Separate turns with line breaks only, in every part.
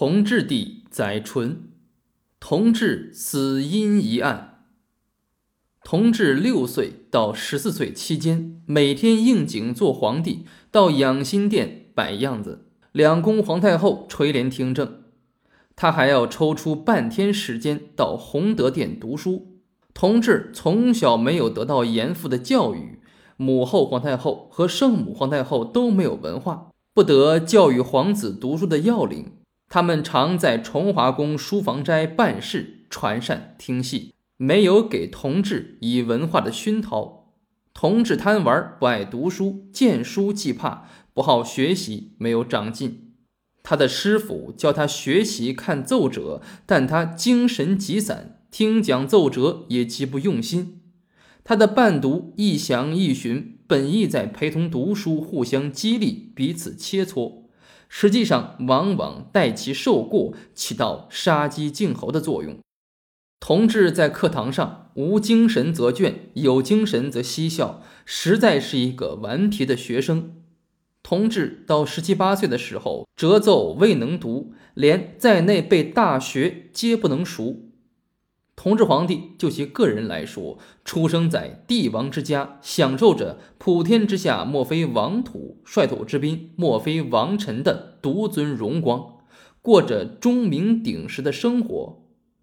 同治帝载淳，同治死因疑案。同治六岁到十四岁期间，每天应景做皇帝，到养心殿摆样子，两宫皇太后垂帘听政。他还要抽出半天时间到弘德殿读书。同治从小没有得到严父的教育，母后皇太后和圣母皇太后都没有文化，不得教育皇子读书的要领。他们常在崇华宫书房斋办事、传膳、听戏，没有给同治以文化的熏陶。同治贪玩，不爱读书，见书即怕，不好学习，没有长进。他的师傅教他学习看奏折，但他精神极散，听讲奏折也极不用心。他的伴读一详一寻，本意在陪同读书，互相激励，彼此切磋。实际上，往往代其受过，起到杀鸡儆猴的作用。同志在课堂上无精神则倦，有精神则嬉笑，实在是一个顽皮的学生。同志到十七八岁的时候，折奏未能读，连在内被大学皆不能熟。同治皇帝就其个人来说，出生在帝王之家，享受着“普天之下莫非王土，率土之滨莫非王臣”的独尊荣光，过着钟鸣鼎食的生活。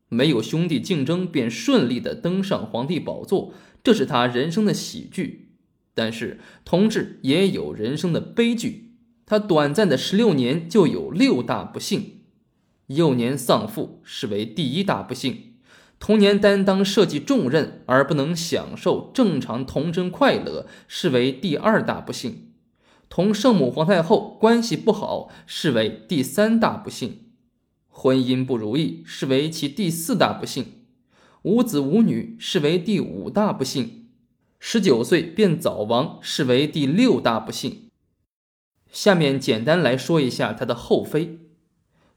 没有兄弟竞争，便顺利的登上皇帝宝座，这是他人生的喜剧。但是，同治也有人生的悲剧。他短暂的十六年就有六大不幸：幼年丧父，视为第一大不幸。童年担当社稷重任而不能享受正常童真快乐，视为第二大不幸；同圣母皇太后关系不好，视为第三大不幸；婚姻不如意，视为其第四大不幸；无子无女，视为第五大不幸；十九岁便早亡，视为第六大不幸。下面简单来说一下他的后妃。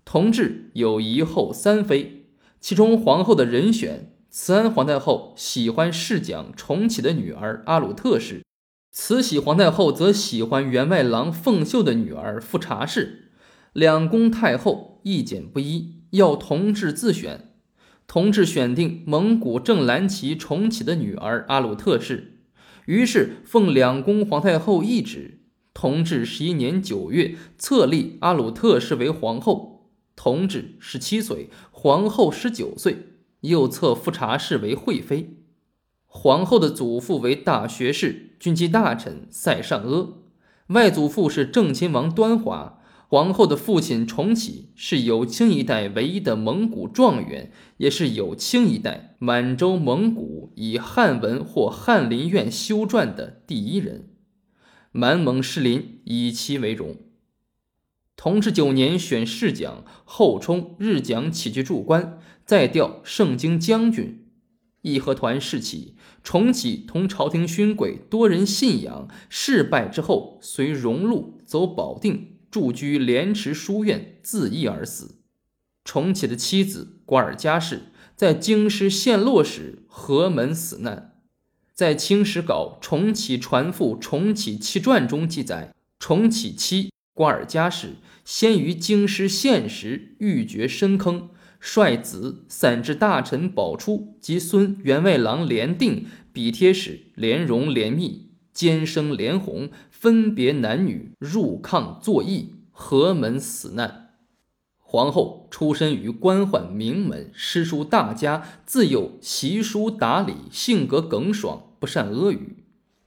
同治有一后三妃。其中皇后的人选，慈安皇太后喜欢侍讲重启的女儿阿鲁特氏，慈禧皇太后则喜欢员外郎凤秀的女儿富察氏。两宫太后意见不一，要同治自选。同治选定蒙古正蓝旗重启的女儿阿鲁特氏，于是奉两宫皇太后懿旨，同治十一年九月册立阿鲁特氏为皇后。同治十七岁，皇后十九岁，又册富察氏为惠妃。皇后的祖父为大学士、军机大臣塞尚阿，外祖父是正亲王端华。皇后的父亲重启是有清一代唯一的蒙古状元，也是有清一代满洲蒙古以汉文或翰林院修撰的第一人。满蒙士林以其为荣。同治九年选侍讲，后充日讲起居驻官，再调盛京将军。义和团事起，重启同朝廷勋贵多人信仰，事败之后，随荣禄走保定，驻居莲池书院，自缢而死。重启的妻子瓜尔佳氏在京师陷落时，何门死难。在《清史稿重启传父重启妻传》中记载，重启妻。瓜尔佳氏先于京师县时欲绝深坑，率子散至大臣宝初及孙员外郎连定、笔帖使连荣、连密、监生连红分别男女入抗作义，何门死难。皇后出身于官宦名门，诗书大家，自幼习书达理，性格耿爽，不善阿谀。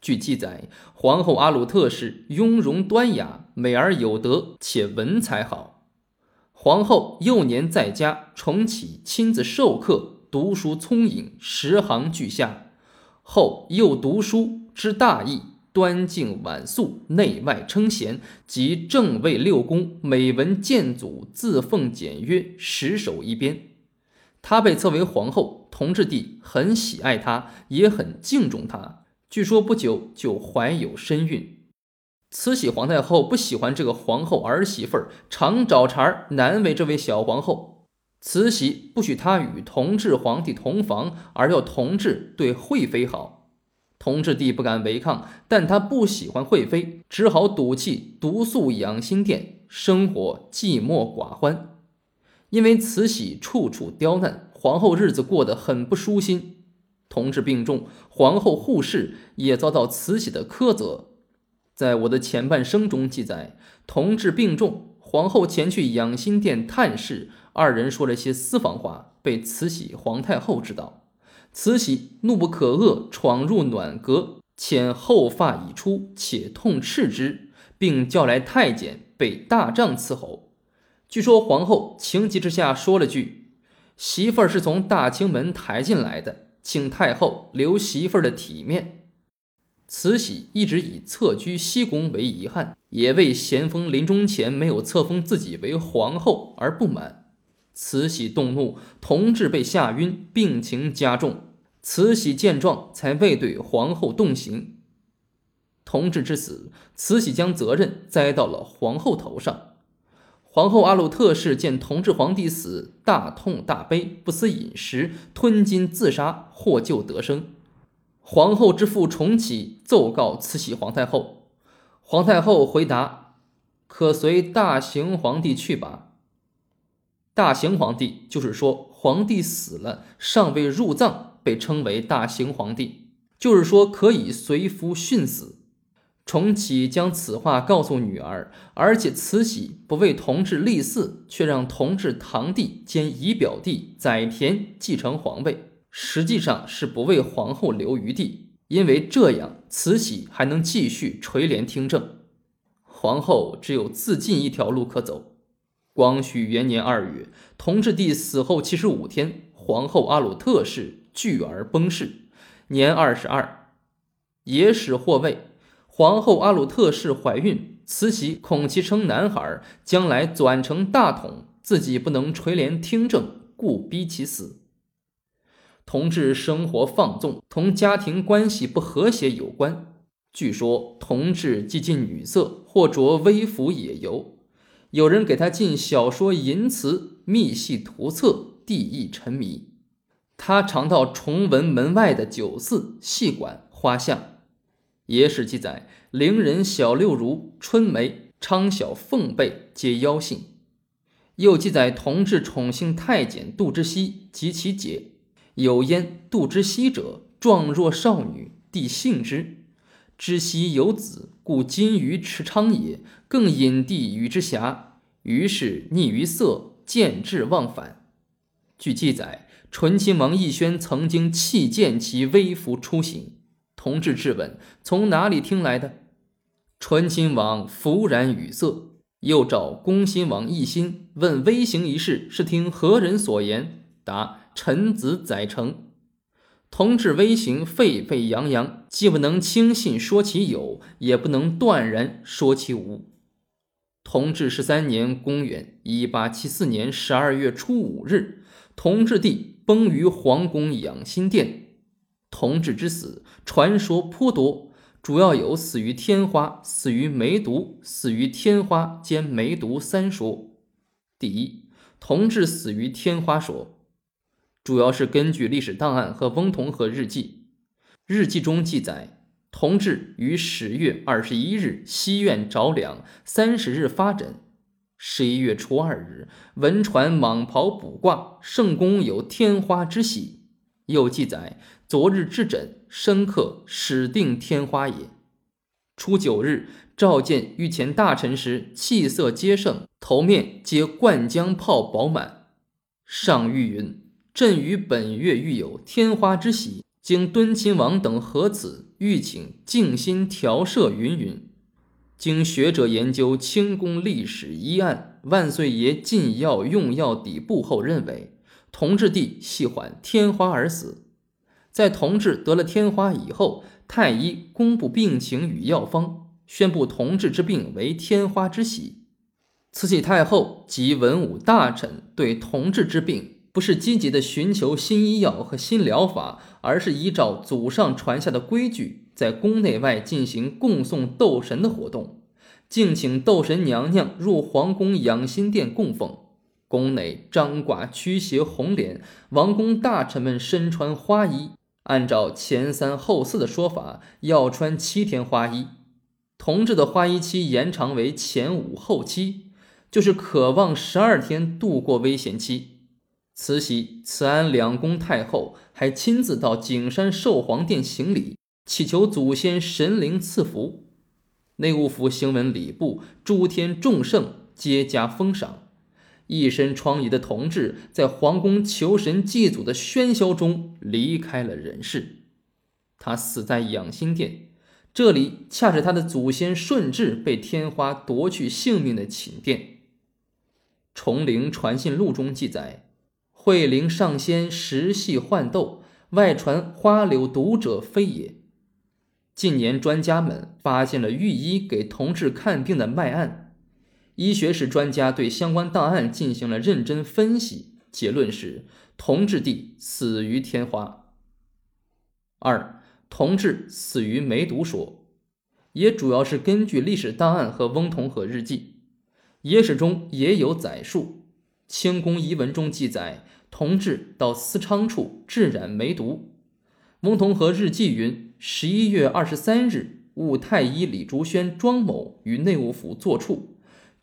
据记载，皇后阿鲁特氏雍容端雅，美而有德，且文采好。皇后幼年在家，重启亲自授课，读书聪颖，十行俱下。后又读书知大义，端静婉素，内外称贤，及正位六宫，美文见祖，自奉简约，十手一边。她被册为皇后，同治帝很喜爱她，也很敬重她。据说不久就怀有身孕，慈禧皇太后不喜欢这个皇后儿媳妇儿，常找茬难为这位小皇后。慈禧不许她与同治皇帝同房，而要同治对惠妃好。同治帝不敢违抗，但他不喜欢惠妃，只好赌气独宿养心殿，生活寂寞寡欢。因为慈禧处处刁难，皇后日子过得很不舒心。同治病重，皇后护氏也遭到慈禧的苛责。在我的前半生中记载，同治病重，皇后前去养心殿探视，二人说了些私房话，被慈禧皇太后知道。慈禧怒不可遏，闯入暖阁，遣后发已出，且痛斥之，并叫来太监，被大杖伺候。据说皇后情急之下说了句：“媳妇儿是从大清门抬进来的，请太后留媳妇儿的体面。”慈禧一直以侧居西宫为遗憾，也为咸丰临终前没有册封自己为皇后而不满。慈禧动怒，同治被吓晕，病情加重。慈禧见状，才未对皇后动刑。同治之死，慈禧将责任栽到了皇后头上。皇后阿鲁特氏见同治皇帝死，大痛大悲，不思饮食，吞金自杀，获救得生。皇后之父重启奏告慈禧皇太后，皇太后回答：“可随大行皇帝去吧。”大行皇帝就是说，皇帝死了尚未入葬，被称为大行皇帝，就是说可以随夫殉死。重启将此话告诉女儿，而且慈禧不为同治立嗣，却让同治堂弟兼姨表弟载湉继承皇位，实际上是不为皇后留余地，因为这样慈禧还能继续垂帘听政，皇后只有自尽一条路可走。光绪元年二月，同治帝死后七十五天，皇后阿鲁特氏巨而崩逝，年二十二。野史或位，皇后阿鲁特氏怀孕，慈禧恐其生男孩，将来转成大统，自己不能垂帘听政，故逼其死。同治生活放纵，同家庭关系不和谐有关。据说同治既近女色，或着微服野游。有人给他进小说淫词、密戏图册，地意沉迷。他常到崇文门外的酒肆、戏馆、花巷。野史记载，伶人小六如、春梅、昌小凤贝皆妖性。又记载，同治宠幸太监杜之熙及其姐，有焉杜之熙者，状若少女，帝幸之。之熙有子，故今于池昌也。更引帝与之遐，于是溺于色，见志忘返。据记载，醇亲王奕轩曾经弃见其微服出行。同治质问：“从哪里听来的？”醇亲王弗然语塞。又召恭亲王奕欣问微行一事，是听何人所言？答：“臣子载成。”同治微行沸沸扬扬，既不能轻信说其有，也不能断然说其无。同治十三年（公元一八七四年）十二月初五日，同治帝崩于皇宫养心殿。同治之死，传说颇多，主要有死于天花、死于梅毒、死于天花兼梅毒三说。第一，同治死于天花说。主要是根据历史档案和翁同龢日记，日记中记载，同治于十月二十一日西院着凉，三十日发疹。十一月初二日，闻传蟒袍卜卦，圣公有天花之喜。又记载，昨日治疹，深刻始定天花也。初九日，召见御前大臣时，气色皆盛，头面皆灌浆泡饱满。上谕云。朕于本月遇有天花之喜，经敦亲王等核此，欲请静心调摄云云。经学者研究清宫历史医案，万岁爷进药用药底部后认为，同治帝系患天花而死。在同治得了天花以后，太医公布病情与药方，宣布同治之病为天花之喜。慈禧太后及文武大臣对同治之病。不是积极的寻求新医药和新疗法，而是依照祖上传下的规矩，在宫内外进行供送斗神的活动，敬请斗神娘娘入皇宫养心殿供奉。宫内张挂驱邪红帘，王公大臣们身穿花衣。按照前三后四的说法，要穿七天花衣。同治的花衣期延长为前五后七。就是渴望十二天度过危险期。慈禧、慈安两宫太后还亲自到景山寿皇殿行礼，祈求祖先神灵赐福。内务府行文礼部诸天众圣皆加封赏。一身疮痍的同治在皇宫求神祭祖的喧嚣中离开了人世。他死在养心殿，这里恰是他的祖先顺治被天花夺去性命的寝殿。《崇陵传信录》中记载。惠陵上仙时系幻斗，外传花柳毒者非也。近年专家们发现了御医给同治看病的脉案，医学史专家对相关档案进行了认真分析，结论是同治帝死于天花。二，同治死于梅毒说，也主要是根据历史档案和翁同龢日记，野史中也有载述。清宫遗文中记载，同治到思昌处致染梅毒。翁同龢日记云：十一月二十三日，务太医李竹轩、庄某于内务府坐处。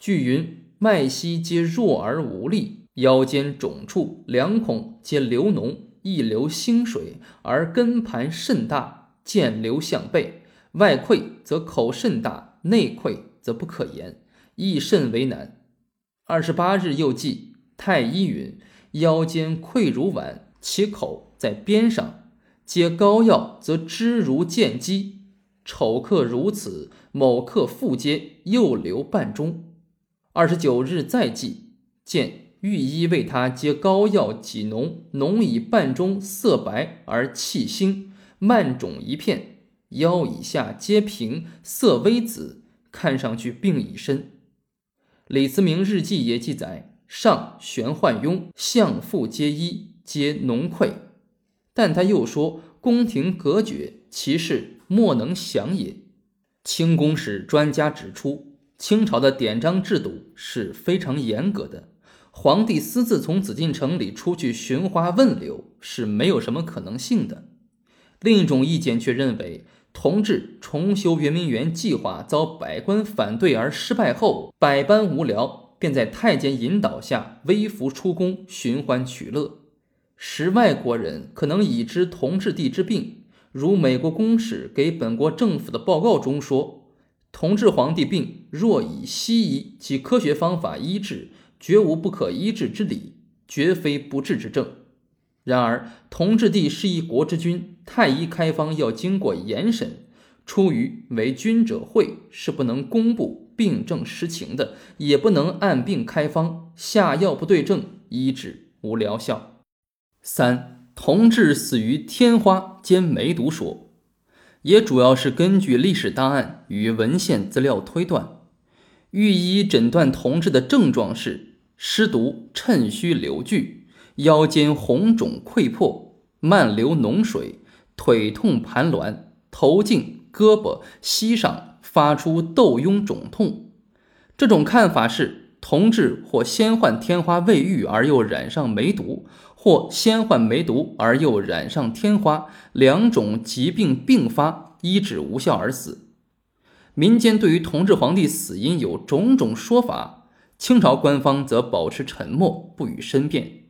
据云：脉息皆弱而无力，腰间肿处、两孔皆流脓，亦流腥水，而根盘甚大，见流向背。外溃则口甚大，内溃则不可言，亦甚为难。二十八日又记。太医云：腰间溃如碗，其口在边上。皆膏药，则汁如见机。丑客如此，某客复接，又留半中。二十九日再记，见御医为他接膏药几浓，浓以半中，色白而气腥，慢肿一片，腰以下皆平，色微紫，看上去病已深。李思明日记也记载。上玄幻庸，相父皆医，皆脓溃。但他又说，宫廷隔绝，其事莫能详也。清宫史专家指出，清朝的典章制度是非常严格的，皇帝私自从紫禁城里出去寻花问柳是没有什么可能性的。另一种意见却认为，同治重修圆明园计划遭百官反对而失败后，百般无聊。便在太监引导下微服出宫寻欢取乐，时外国人可能已知同治帝之病。如美国公使给本国政府的报告中说，同治皇帝病若以西医及科学方法医治，绝无不可医治之理，绝非不治之症。然而，同治帝是一国之君，太医开方要经过严审，出于为君者讳，是不能公布。病症实情的，也不能按病开方，下药不对症，医治无疗效。三，同治死于天花兼梅毒说，也主要是根据历史档案与文献资料推断。御医诊断同治的症状是：湿毒趁虚流聚，腰间红肿溃破，漫流脓水，腿痛盘挛，头颈、胳膊、膝上。发出窦痈肿痛，这种看法是同治或先患天花未愈而又染上梅毒，或先患梅毒而又染上天花，两种疾病并发，医治无效而死。民间对于同治皇帝死因有种种说法，清朝官方则保持沉默，不予申辩。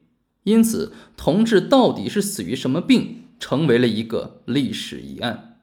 因此，同治到底是死于什么病，成为了一个历史疑案。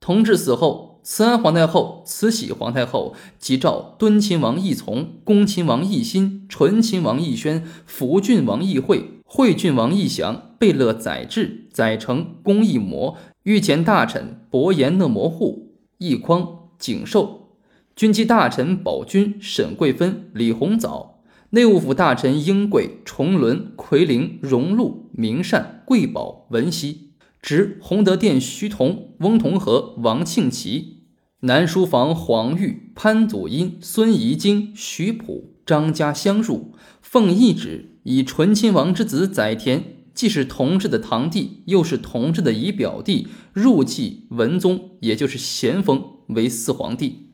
同治死后。慈安皇太后、慈禧皇太后即召敦亲王奕从、恭亲王奕欣、纯亲王奕轩、福郡王奕惠、惠郡王奕祥、贝勒载治、载成、恭奕模、御前大臣伯颜讷摩护、奕匡、景寿、军机大臣宝军、沈桂芬、李鸿藻、内务府大臣英贵、崇伦、奎龄、荣禄、明善、贵宝、文熙。执洪德殿徐同、翁同龢、王庆祺，南书房黄玉、潘祖荫、孙怡经、徐溥、张家相入，奉懿旨，以醇亲王之子载湉，既是同治的堂弟，又是同治的姨表弟，入继文宗，也就是咸丰为四皇帝。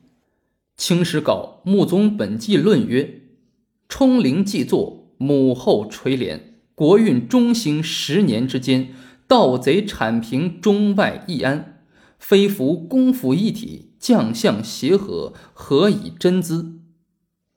清史稿《穆宗本纪论》曰：“冲陵既作，母后垂帘，国运中兴十年之间。”盗贼铲平中外易安，非服公府一体，将相协和，何以真资？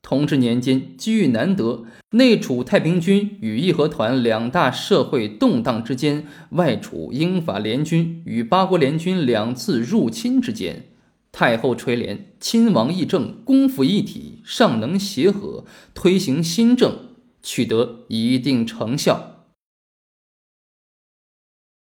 同治年间，机遇难得，内处太平军与义和团两大社会动荡之间，外处英法联军与八国联军两次入侵之间，太后垂帘亲王议政，功夫一体，尚能协和，推行新政，取得一定成效。